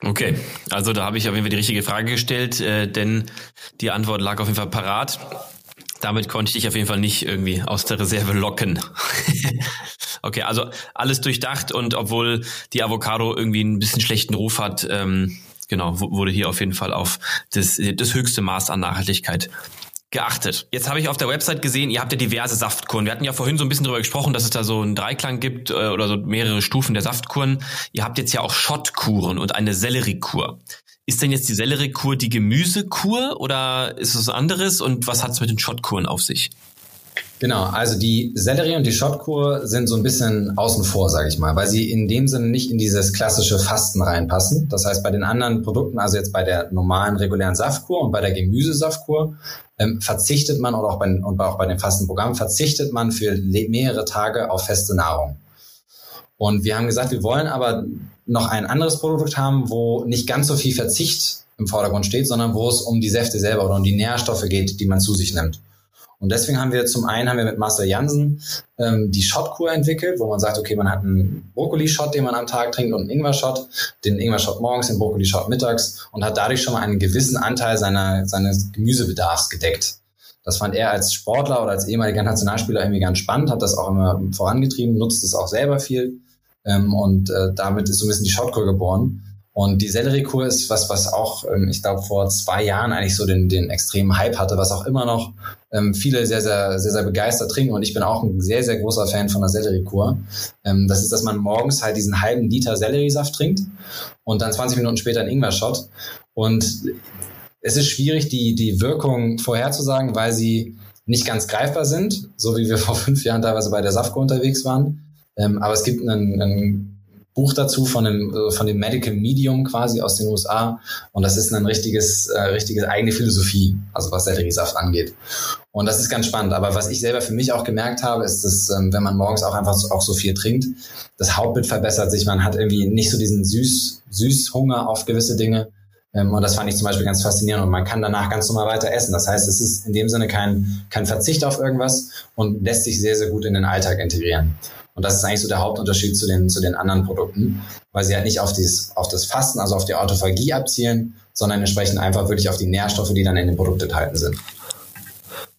Okay, also da habe ich auf jeden Fall die richtige Frage gestellt, äh, denn die Antwort lag auf jeden Fall parat. Damit konnte ich dich auf jeden Fall nicht irgendwie aus der Reserve locken. (laughs) okay, also alles durchdacht und obwohl die Avocado irgendwie ein bisschen schlechten Ruf hat, ähm, genau, wurde hier auf jeden Fall auf das, das höchste Maß an Nachhaltigkeit geachtet. Jetzt habe ich auf der Website gesehen, ihr habt ja diverse Saftkuren. Wir hatten ja vorhin so ein bisschen darüber gesprochen, dass es da so einen Dreiklang gibt äh, oder so mehrere Stufen der Saftkuren. Ihr habt jetzt ja auch Schottkuren und eine Selleriekur. Ist denn jetzt die Selleriekur die Gemüsekur oder ist es was anderes und was hat es mit den Schottkuren auf sich? Genau, also die Sellerie und die Schottkur sind so ein bisschen außen vor, sage ich mal, weil sie in dem Sinne nicht in dieses klassische Fasten reinpassen. Das heißt, bei den anderen Produkten, also jetzt bei der normalen regulären Saftkur und bei der Gemüsesaftkur, ähm, verzichtet man oder auch bei, und auch bei dem Fastenprogramm verzichtet man für mehrere Tage auf feste Nahrung. Und wir haben gesagt, wir wollen aber noch ein anderes Produkt haben, wo nicht ganz so viel Verzicht im Vordergrund steht, sondern wo es um die Säfte selber oder um die Nährstoffe geht, die man zu sich nimmt. Und deswegen haben wir zum einen haben wir mit Marcel Jansen ähm, die Shotkur entwickelt, wo man sagt, okay, man hat einen Brokkoli-Shot, den man am Tag trinkt und einen Ingwer-Shot, den Ingwer-Shot morgens, den Brokkoli-Shot mittags und hat dadurch schon mal einen gewissen Anteil seiner, seines Gemüsebedarfs gedeckt. Das fand er als Sportler oder als ehemaliger Nationalspieler irgendwie ganz spannend, hat das auch immer vorangetrieben, nutzt es auch selber viel ähm, und äh, damit ist so ein bisschen die Shotkur geboren. Und die Selleriekur ist was, was auch, ähm, ich glaube, vor zwei Jahren eigentlich so den, den extremen Hype hatte, was auch immer noch ähm, viele sehr, sehr, sehr, sehr begeistert trinken. Und ich bin auch ein sehr, sehr großer Fan von der Selleriekur. Ähm, das ist, dass man morgens halt diesen halben Liter Selleriesaft trinkt und dann 20 Minuten später einen Ingwer-Shot. Und es ist schwierig, die, die Wirkung vorherzusagen, weil sie nicht ganz greifbar sind, so wie wir (laughs) vor fünf Jahren teilweise bei der Saftkur unterwegs waren. Ähm, aber es gibt einen, einen Buch dazu von dem, äh, von dem Medical Medium quasi aus den USA. Und das ist ein richtiges, äh, richtiges eigene Philosophie, also was Selleriesaft angeht. Und das ist ganz spannend. Aber was ich selber für mich auch gemerkt habe, ist, dass ähm, wenn man morgens auch einfach so, auch so viel trinkt, das Hautbild verbessert sich. Man hat irgendwie nicht so diesen Süß, Süßhunger auf gewisse Dinge. Ähm, und das fand ich zum Beispiel ganz faszinierend. Und man kann danach ganz normal weiter essen. Das heißt, es ist in dem Sinne kein, kein Verzicht auf irgendwas und lässt sich sehr, sehr gut in den Alltag integrieren. Und das ist eigentlich so der Hauptunterschied zu den, zu den anderen Produkten, weil sie halt nicht auf, dieses, auf das Fasten, also auf die Autophagie abzielen, sondern entsprechend einfach wirklich auf die Nährstoffe, die dann in dem Produkt enthalten sind.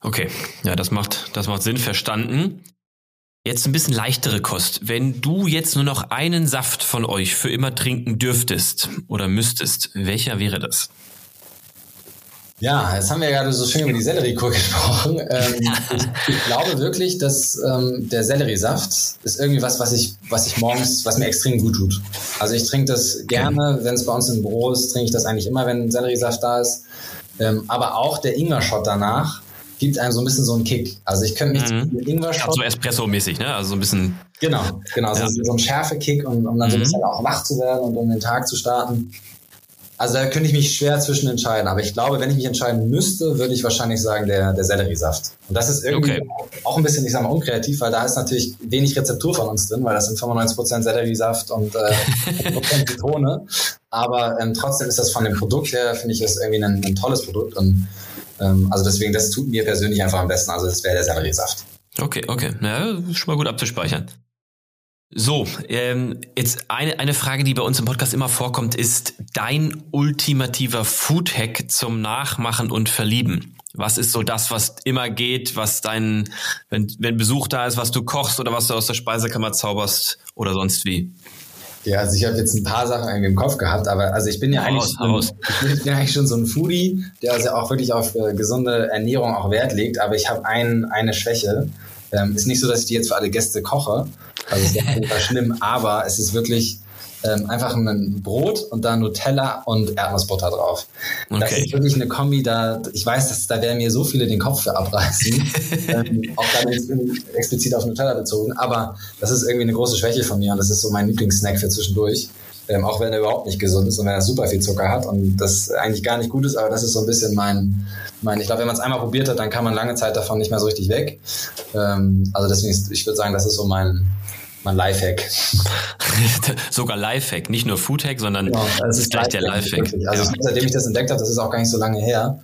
Okay, ja, das macht, das macht Sinn, verstanden. Jetzt ein bisschen leichtere Kost. Wenn du jetzt nur noch einen Saft von euch für immer trinken dürftest oder müsstest, welcher wäre das? Ja, jetzt haben wir ja gerade so schön über die Selleriekur (laughs) gesprochen. Ähm, ich, ich, glaube wirklich, dass ähm, der Selleriesaft ist irgendwie was, was ich, was ich morgens, was mir extrem gut tut. Also ich trinke das gerne, wenn es bei uns im Büro ist, trinke ich das eigentlich immer, wenn Selleriesaft da ist. Ähm, aber auch der Ingwer-Shot danach gibt einem so ein bisschen so einen Kick. Also ich könnte mich mhm. mit Ingwer-Shot... Also Espresso-mäßig, ne? Also so ein bisschen... Genau, genau. Ja. So, so ein Schärfe-Kick, um, um dann so ein mhm. bisschen auch wach zu werden und um den Tag zu starten. Also da könnte ich mich schwer zwischen entscheiden. Aber ich glaube, wenn ich mich entscheiden müsste, würde ich wahrscheinlich sagen, der, der Selleriesaft. Und das ist irgendwie okay. auch ein bisschen, ich sag mal, unkreativ, weil da ist natürlich wenig Rezeptur von uns drin, weil das sind 95% Selleriesaft und äh, Zitrone. Aber ähm, trotzdem ist das von dem Produkt her, finde ich, ist irgendwie ein, ein tolles Produkt. Und ähm, also deswegen, das tut mir persönlich einfach am besten. Also das wäre der Selleriesaft. Okay, okay. Ja, schon mal gut abzuspeichern. So, ähm, jetzt eine, eine Frage, die bei uns im Podcast immer vorkommt, ist dein ultimativer Food-Hack zum Nachmachen und Verlieben. Was ist so das, was immer geht, was dein, wenn, wenn Besuch da ist, was du kochst oder was du aus der Speisekammer zauberst oder sonst wie? Ja, also ich habe jetzt ein paar Sachen im Kopf gehabt, aber also ich bin ja eigentlich, raus, schon, (laughs) ich bin eigentlich schon so ein Foodie, der also auch wirklich auf äh, gesunde Ernährung auch Wert legt, aber ich habe ein, eine Schwäche. Ähm, ist nicht so, dass ich die jetzt für alle Gäste koche, also es ist Fall schlimm, aber es ist wirklich ähm, einfach ein Brot und da Nutella und Erdnussbutter drauf. Okay. Das ist wirklich eine Kombi, da ich weiß, dass da werden mir so viele den Kopf für abreißen, (laughs) ähm, auch gerade explizit auf Nutella bezogen, aber das ist irgendwie eine große Schwäche von mir und das ist so mein Lieblingssnack für zwischendurch. Ähm, auch wenn er überhaupt nicht gesund ist und wenn er super viel Zucker hat und das eigentlich gar nicht gut ist, aber das ist so ein bisschen mein, mein ich glaube, wenn man es einmal probiert hat, dann kann man lange Zeit davon nicht mehr so richtig weg. Ähm, also deswegen, ist, ich würde sagen, das ist so mein, mein Lifehack. (laughs) Sogar Lifehack, nicht nur Foodhack, sondern genau, das ist gleich der Lifehack. Also ja. seitdem ich das entdeckt habe, das ist auch gar nicht so lange her.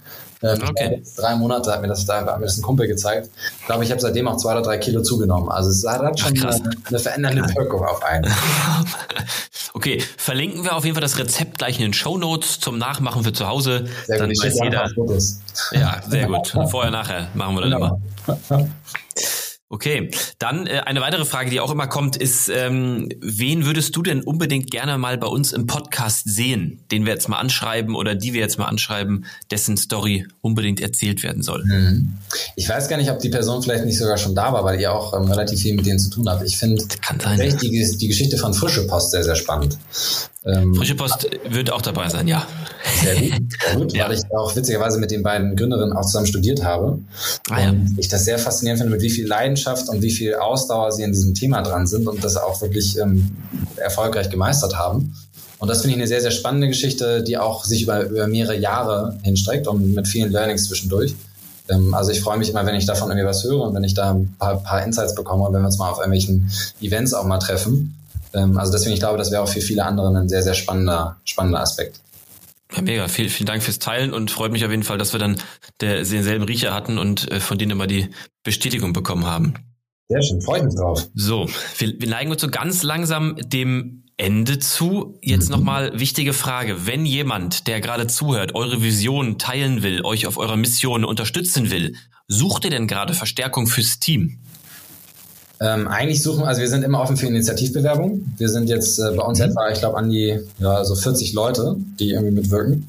Ähm, okay. Drei Monate hat mir das, da hat mir das ein Kumpel gezeigt. Ich glaube, ich habe seitdem auch zwei oder drei Kilo zugenommen. Also es hat schon Ach, eine, eine, verändernde Wirkung auf einen. (laughs) okay, verlinken wir auf jeden Fall das Rezept gleich in den Show Notes zum Nachmachen für zu Hause. Sehr dann gut, weiß jeder. Ja, sehr gut. (laughs) Vorher, nachher machen wir dann genau. immer. (laughs) Okay, dann äh, eine weitere Frage, die auch immer kommt, ist, ähm, wen würdest du denn unbedingt gerne mal bei uns im Podcast sehen, den wir jetzt mal anschreiben oder die wir jetzt mal anschreiben, dessen Story unbedingt erzählt werden soll? Hm. Ich weiß gar nicht, ob die Person vielleicht nicht sogar schon da war, weil ihr auch ähm, relativ viel mit denen zu tun habt. Ich finde die, die Geschichte von Frische Post sehr, sehr spannend. Ähm, Frische Post wird auch dabei sein, ja. Sehr gut, sehr gut (laughs) ja. weil ich auch witzigerweise mit den beiden Gründerinnen auch zusammen studiert habe. Ah, ja. Und ich das sehr faszinierend finde, mit wie viel Leidenschaft und wie viel Ausdauer sie in diesem Thema dran sind und das auch wirklich ähm, erfolgreich gemeistert haben. Und das finde ich eine sehr, sehr spannende Geschichte, die auch sich über, über mehrere Jahre hinstreckt und mit vielen Learnings zwischendurch. Ähm, also ich freue mich immer, wenn ich davon irgendwie was höre und wenn ich da ein paar, paar Insights bekomme und wenn wir uns mal auf irgendwelchen Events auch mal treffen. Ähm, also deswegen, ich glaube, das wäre auch für viele andere ein sehr, sehr spannender, spannender Aspekt. Ja, mega. Vielen, vielen Dank fürs Teilen und freut mich auf jeden Fall, dass wir dann der, denselben Riecher hatten und äh, von denen immer die Bestätigung bekommen haben. Sehr schön, freue mich drauf. So, wir, wir neigen uns so ganz langsam dem Ende zu. Jetzt mhm. nochmal wichtige Frage. Wenn jemand, der gerade zuhört, eure Vision teilen will, euch auf eurer Mission unterstützen will, sucht ihr denn gerade Verstärkung fürs Team? Ähm, eigentlich suchen, also wir sind immer offen für Initiativbewerbungen. Wir sind jetzt äh, bei uns mhm. etwa, ich glaube, an die ja, so 40 Leute, die irgendwie mitwirken.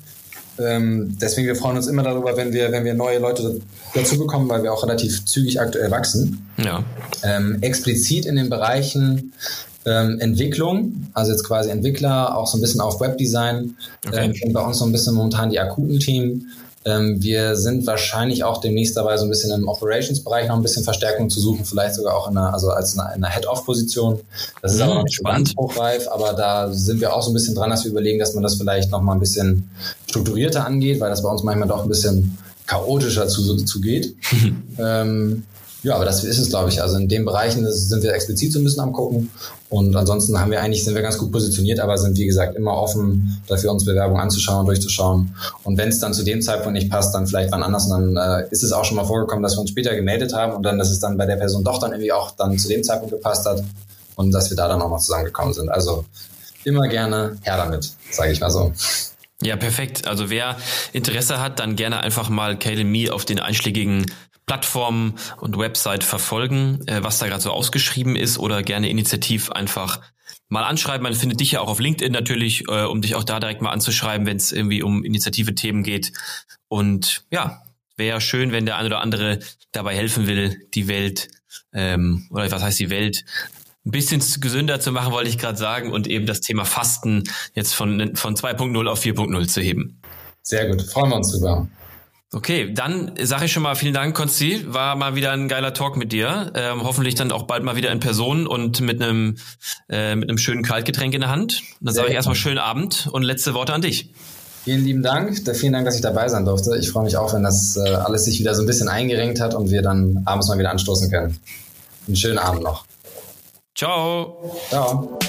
Ähm, deswegen, wir freuen uns immer darüber, wenn wir, wenn wir neue Leute dazu bekommen, weil wir auch relativ zügig aktuell wachsen. Ja. Ähm, explizit in den Bereichen ähm, Entwicklung, also jetzt quasi Entwickler, auch so ein bisschen auf Webdesign, okay. ähm, bei uns so ein bisschen momentan die akuten Themen. Ähm, wir sind wahrscheinlich auch demnächst dabei, so ein bisschen im Operations-Bereich noch ein bisschen Verstärkung zu suchen, vielleicht sogar auch in einer, also als in einer Head-Off-Position. Das ist mhm, aber noch nicht spannend. ganz hochreif, aber da sind wir auch so ein bisschen dran, dass wir überlegen, dass man das vielleicht noch mal ein bisschen strukturierter angeht, weil das bei uns manchmal doch ein bisschen chaotischer zugeht. Zu (laughs) ähm, ja, aber das ist es, glaube ich. Also in den Bereichen sind wir explizit so ein bisschen am gucken. Und ansonsten haben wir eigentlich, sind wir ganz gut positioniert, aber sind, wie gesagt, immer offen dafür, uns Bewerbungen anzuschauen, durchzuschauen. Und wenn es dann zu dem Zeitpunkt nicht passt, dann vielleicht wann anders. Und dann äh, ist es auch schon mal vorgekommen, dass wir uns später gemeldet haben und dann, dass es dann bei der Person doch dann irgendwie auch dann zu dem Zeitpunkt gepasst hat und dass wir da dann auch mal zusammengekommen sind. Also immer gerne her damit, sage ich mal so. Ja, perfekt. Also wer Interesse hat, dann gerne einfach mal Kale Me auf den einschlägigen Plattformen und Website verfolgen, äh, was da gerade so ausgeschrieben ist oder gerne initiativ einfach mal anschreiben. Man findet dich ja auch auf LinkedIn natürlich, äh, um dich auch da direkt mal anzuschreiben, wenn es irgendwie um Initiative-Themen geht. Und ja, wäre schön, wenn der ein oder andere dabei helfen will, die Welt, ähm, oder was heißt die Welt, ein bisschen gesünder zu machen, wollte ich gerade sagen, und eben das Thema Fasten jetzt von, von 2.0 auf 4.0 zu heben. Sehr gut, freuen wir uns drüber. Okay, dann sage ich schon mal vielen Dank, Konsti. War mal wieder ein geiler Talk mit dir. Ähm, hoffentlich dann auch bald mal wieder in Person und mit einem äh, mit einem schönen Kaltgetränk in der Hand. Dann sage ich erstmal schönen Abend und letzte Worte an dich. Vielen lieben Dank. Vielen Dank, dass ich dabei sein durfte. Ich freue mich auch, wenn das äh, alles sich wieder so ein bisschen eingerenkt hat und wir dann abends mal wieder anstoßen können. Einen schönen Abend noch. Ciao. Ciao.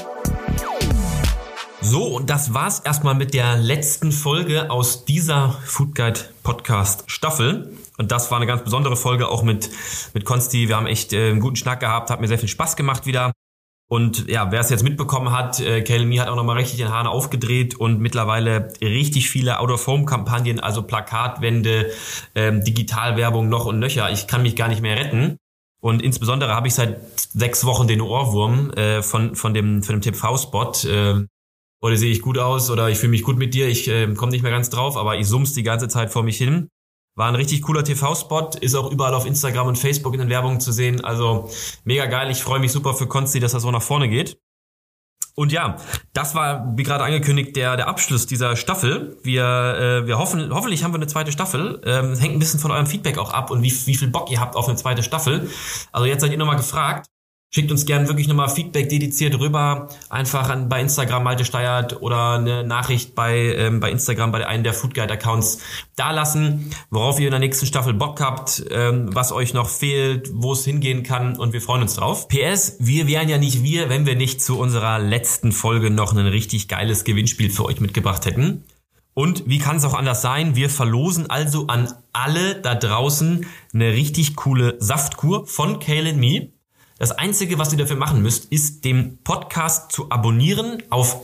So, und das war's erstmal mit der letzten Folge aus dieser Food Guide Podcast Staffel. Und das war eine ganz besondere Folge auch mit, mit Konsti. Wir haben echt äh, einen guten Schnack gehabt, hat mir sehr viel Spaß gemacht wieder. Und ja, wer es jetzt mitbekommen hat, äh, Kelly hat auch nochmal richtig den Hahn aufgedreht und mittlerweile richtig viele Out-of-Home-Kampagnen, also Plakatwände, ähm, Digitalwerbung noch und nöcher. Ich kann mich gar nicht mehr retten. Und insbesondere habe ich seit sechs Wochen den Ohrwurm äh, von, von dem, von dem TV-Spot. Äh, oder sehe ich gut aus oder ich fühle mich gut mit dir, ich äh, komme nicht mehr ganz drauf, aber ich summ's die ganze Zeit vor mich hin. War ein richtig cooler TV-Spot, ist auch überall auf Instagram und Facebook in den Werbungen zu sehen. Also mega geil. Ich freue mich super für Konsti, dass das so nach vorne geht. Und ja, das war, wie gerade angekündigt, der, der Abschluss dieser Staffel. Wir, äh, wir hoffen, hoffentlich haben wir eine zweite Staffel. Ähm, hängt ein bisschen von eurem Feedback auch ab und wie, wie viel Bock ihr habt auf eine zweite Staffel. Also jetzt seid ihr nochmal gefragt. Schickt uns gerne wirklich nochmal Feedback dediziert rüber, einfach an, bei Instagram Malte Steiert oder eine Nachricht bei, ähm, bei Instagram bei einem der Food Guide Accounts da lassen, worauf ihr in der nächsten Staffel Bock habt, ähm, was euch noch fehlt, wo es hingehen kann und wir freuen uns drauf. PS, wir wären ja nicht wir, wenn wir nicht zu unserer letzten Folge noch ein richtig geiles Gewinnspiel für euch mitgebracht hätten. Und wie kann es auch anders sein? Wir verlosen also an alle da draußen eine richtig coole Saftkur von Kale Me. Das Einzige, was ihr dafür machen müsst, ist den Podcast zu abonnieren auf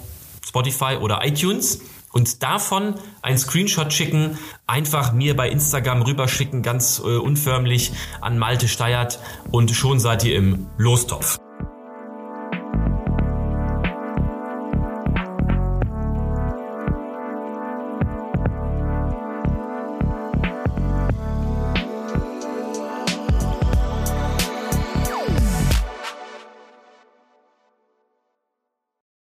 Spotify oder iTunes und davon ein Screenshot schicken, einfach mir bei Instagram rüberschicken, ganz äh, unförmlich an Malte Steiert und schon seid ihr im Lostopf.